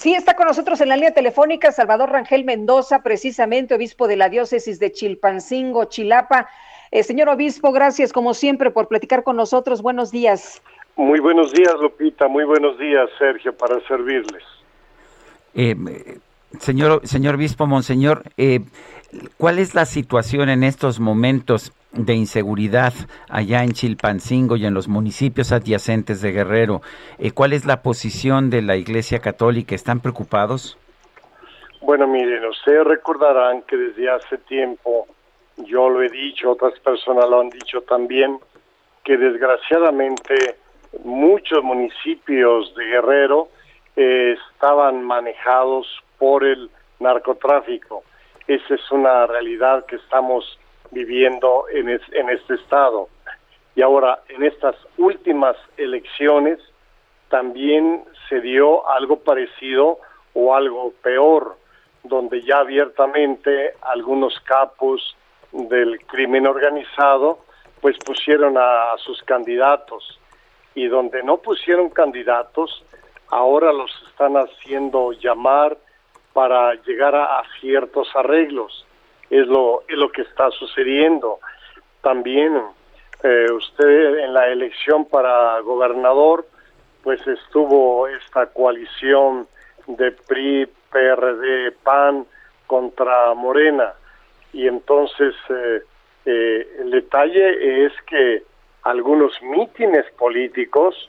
Sí, está con nosotros en la línea telefónica Salvador Rangel Mendoza, precisamente obispo de la diócesis de Chilpancingo, Chilapa. Eh, señor obispo, gracias como siempre por platicar con nosotros. Buenos días. Muy buenos días, Lupita. Muy buenos días, Sergio, para servirles. Eh, señor, señor obispo, monseñor, eh, ¿cuál es la situación en estos momentos de inseguridad allá en Chilpancingo y en los municipios adyacentes de Guerrero. Eh, ¿Cuál es la posición de la Iglesia Católica? ¿Están preocupados? Bueno, miren, ustedes recordarán que desde hace tiempo, yo lo he dicho, otras personas lo han dicho también, que desgraciadamente muchos municipios de Guerrero eh, estaban manejados por el narcotráfico. Esa es una realidad que estamos viviendo en, en este estado. Y ahora, en estas últimas elecciones, también se dio algo parecido o algo peor, donde ya abiertamente algunos capos del crimen organizado pues pusieron a, sus candidatos y donde no pusieron candidatos ahora los están haciendo llamar para llegar a ciertos arreglos es lo, es lo que está sucediendo. También eh, usted en la elección para gobernador, pues estuvo esta coalición de PRI, PRD, PAN contra Morena. Y entonces eh, eh, el detalle es que algunos mítines políticos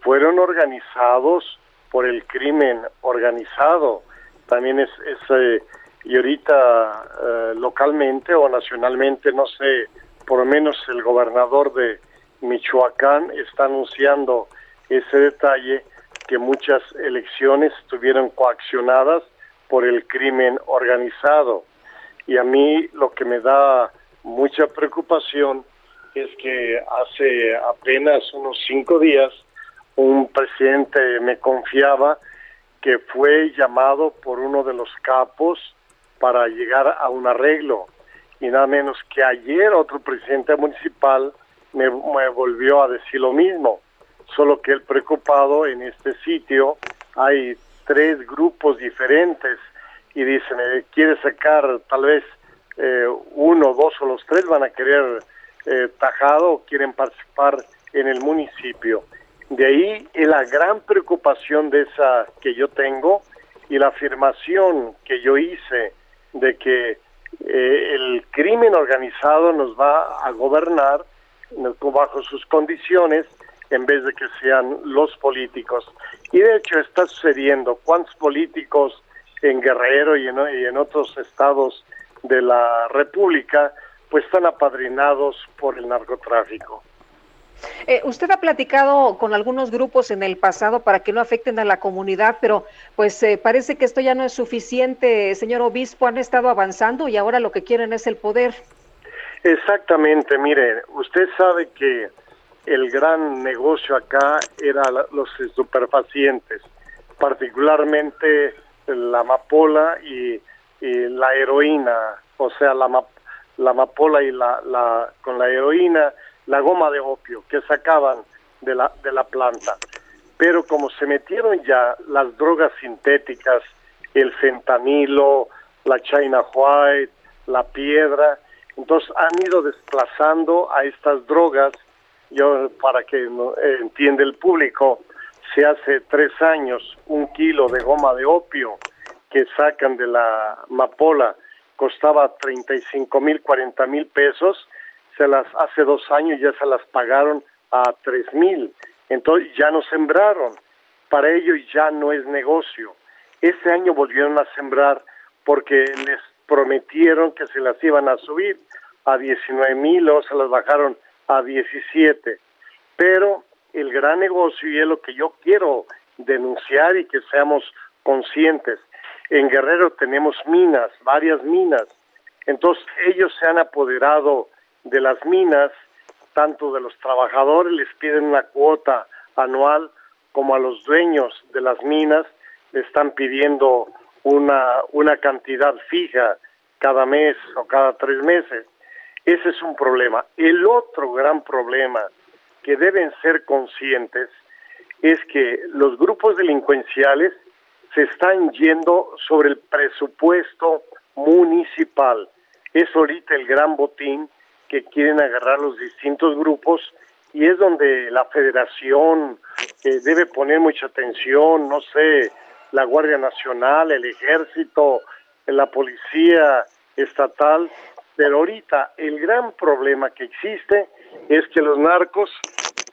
fueron organizados por el crimen organizado. También es, es y ahorita eh, localmente o nacionalmente, no sé, por lo menos el gobernador de Michoacán está anunciando ese detalle que muchas elecciones estuvieron coaccionadas por el crimen organizado. Y a mí lo que me da mucha preocupación es que hace apenas unos cinco días un presidente me confiaba que fue llamado por uno de los capos para llegar a un arreglo. Y nada menos que ayer otro presidente municipal me, volvió a decir lo mismo, solo que el preocupado en este sitio hay tres grupos diferentes y dice, me quiere sacar tal vez eh, uno, dos o los tres van a querer eh, tajado o quieren participar en el municipio. De ahí la gran preocupación de esa que yo tengo y la afirmación que yo hice de que eh, el crimen organizado nos va a gobernar bajo sus condiciones en vez de que sean los políticos. Y de hecho está sucediendo. ¿Cuántos políticos en Guerrero y en, y en otros estados de la República pues están apadrinados por el narcotráfico? Eh, usted ha platicado con algunos grupos en el pasado para que no afecten a la comunidad, pero pues eh, parece que esto ya no es suficiente, señor obispo. Han estado avanzando y ahora lo que quieren es el poder. Exactamente, mire, usted sabe que el gran negocio acá era los superfacientes, particularmente la amapola y, la heroína, o sea, la, la amapola y la, la, con la heroína la goma de opio que sacaban de la, de la planta. Pero como se metieron ya las drogas sintéticas, el fentanilo, la China White, la piedra, entonces han ido desplazando a estas drogas. Yo, para que eh, entienda el público, se hace tres años un kilo de goma de opio que sacan de la mapola costaba 35 mil, 40 mil pesos se las hace dos años ya se las pagaron a tres mil, entonces ya no sembraron, para ellos ya no es negocio. Este año volvieron a sembrar porque les prometieron que se las iban a subir a 19 mil o se las bajaron a 17. Pero el gran negocio y es lo que yo quiero denunciar y que seamos conscientes. En Guerrero tenemos minas, varias minas. Entonces ellos se han apoderado de las minas, tanto de los trabajadores les piden una cuota anual como a los dueños de las minas le están pidiendo una, una cantidad fija cada mes o cada tres meses. Ese es un problema. El otro gran problema que deben ser conscientes es que los grupos delincuenciales se están yendo sobre el presupuesto municipal. Es ahorita el gran botín que quieren agarrar los distintos grupos y es donde la federación eh, debe poner mucha atención, no sé, la Guardia Nacional, el Ejército, la Policía Estatal, pero ahorita el gran problema que existe es que los narcos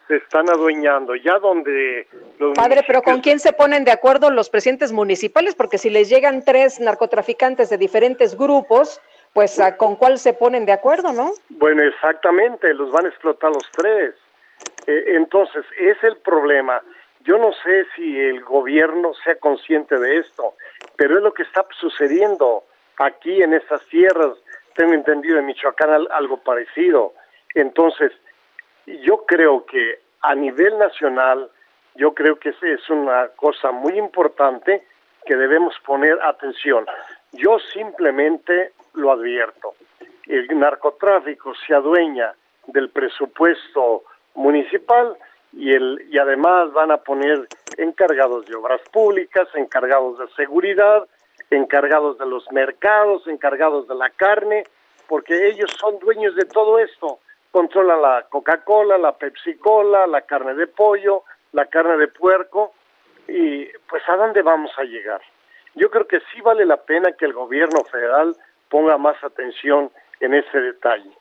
se están adueñando, ya donde... Los Padre, pero ¿con quién se ponen de acuerdo los presidentes municipales? Porque si les llegan tres narcotraficantes de diferentes grupos, pues ¿con cuál se ponen de acuerdo, no? Bueno, exactamente, los van a explotar los tres. Eh, entonces, es el problema. Yo no sé si el gobierno sea consciente de esto, pero es lo que está sucediendo aquí en estas tierras. Tengo entendido en Michoacán algo parecido. Entonces, yo creo que a nivel nacional, yo creo que es una cosa muy importante que debemos poner atención. Yo simplemente lo advierto. El narcotráfico se adueña del presupuesto municipal y, el, y además van a poner encargados de obras públicas, encargados de seguridad, encargados de los mercados, encargados de la carne, porque ellos son dueños de todo esto. Controlan la Coca-Cola, la Pepsi-Cola, la carne de pollo, la carne de puerco, y pues a dónde vamos a llegar. Yo creo que sí vale la pena que el gobierno federal ponga más atención en ese detalle.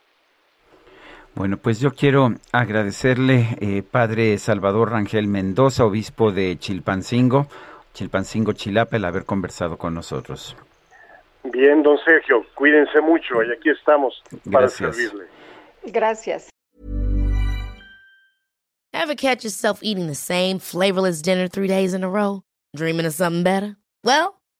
Bueno, pues yo quiero agradecerle, eh, Padre Salvador Rangel Mendoza, obispo de Chilpancingo, Chilpancingo, Chilapa, el haber conversado con nosotros. Bien, don Sergio, cuídense mucho y aquí estamos para servirle. Gracias. Ever catch yourself eating the same flavorless dinner three days in a row? Dreaming of something better? Well,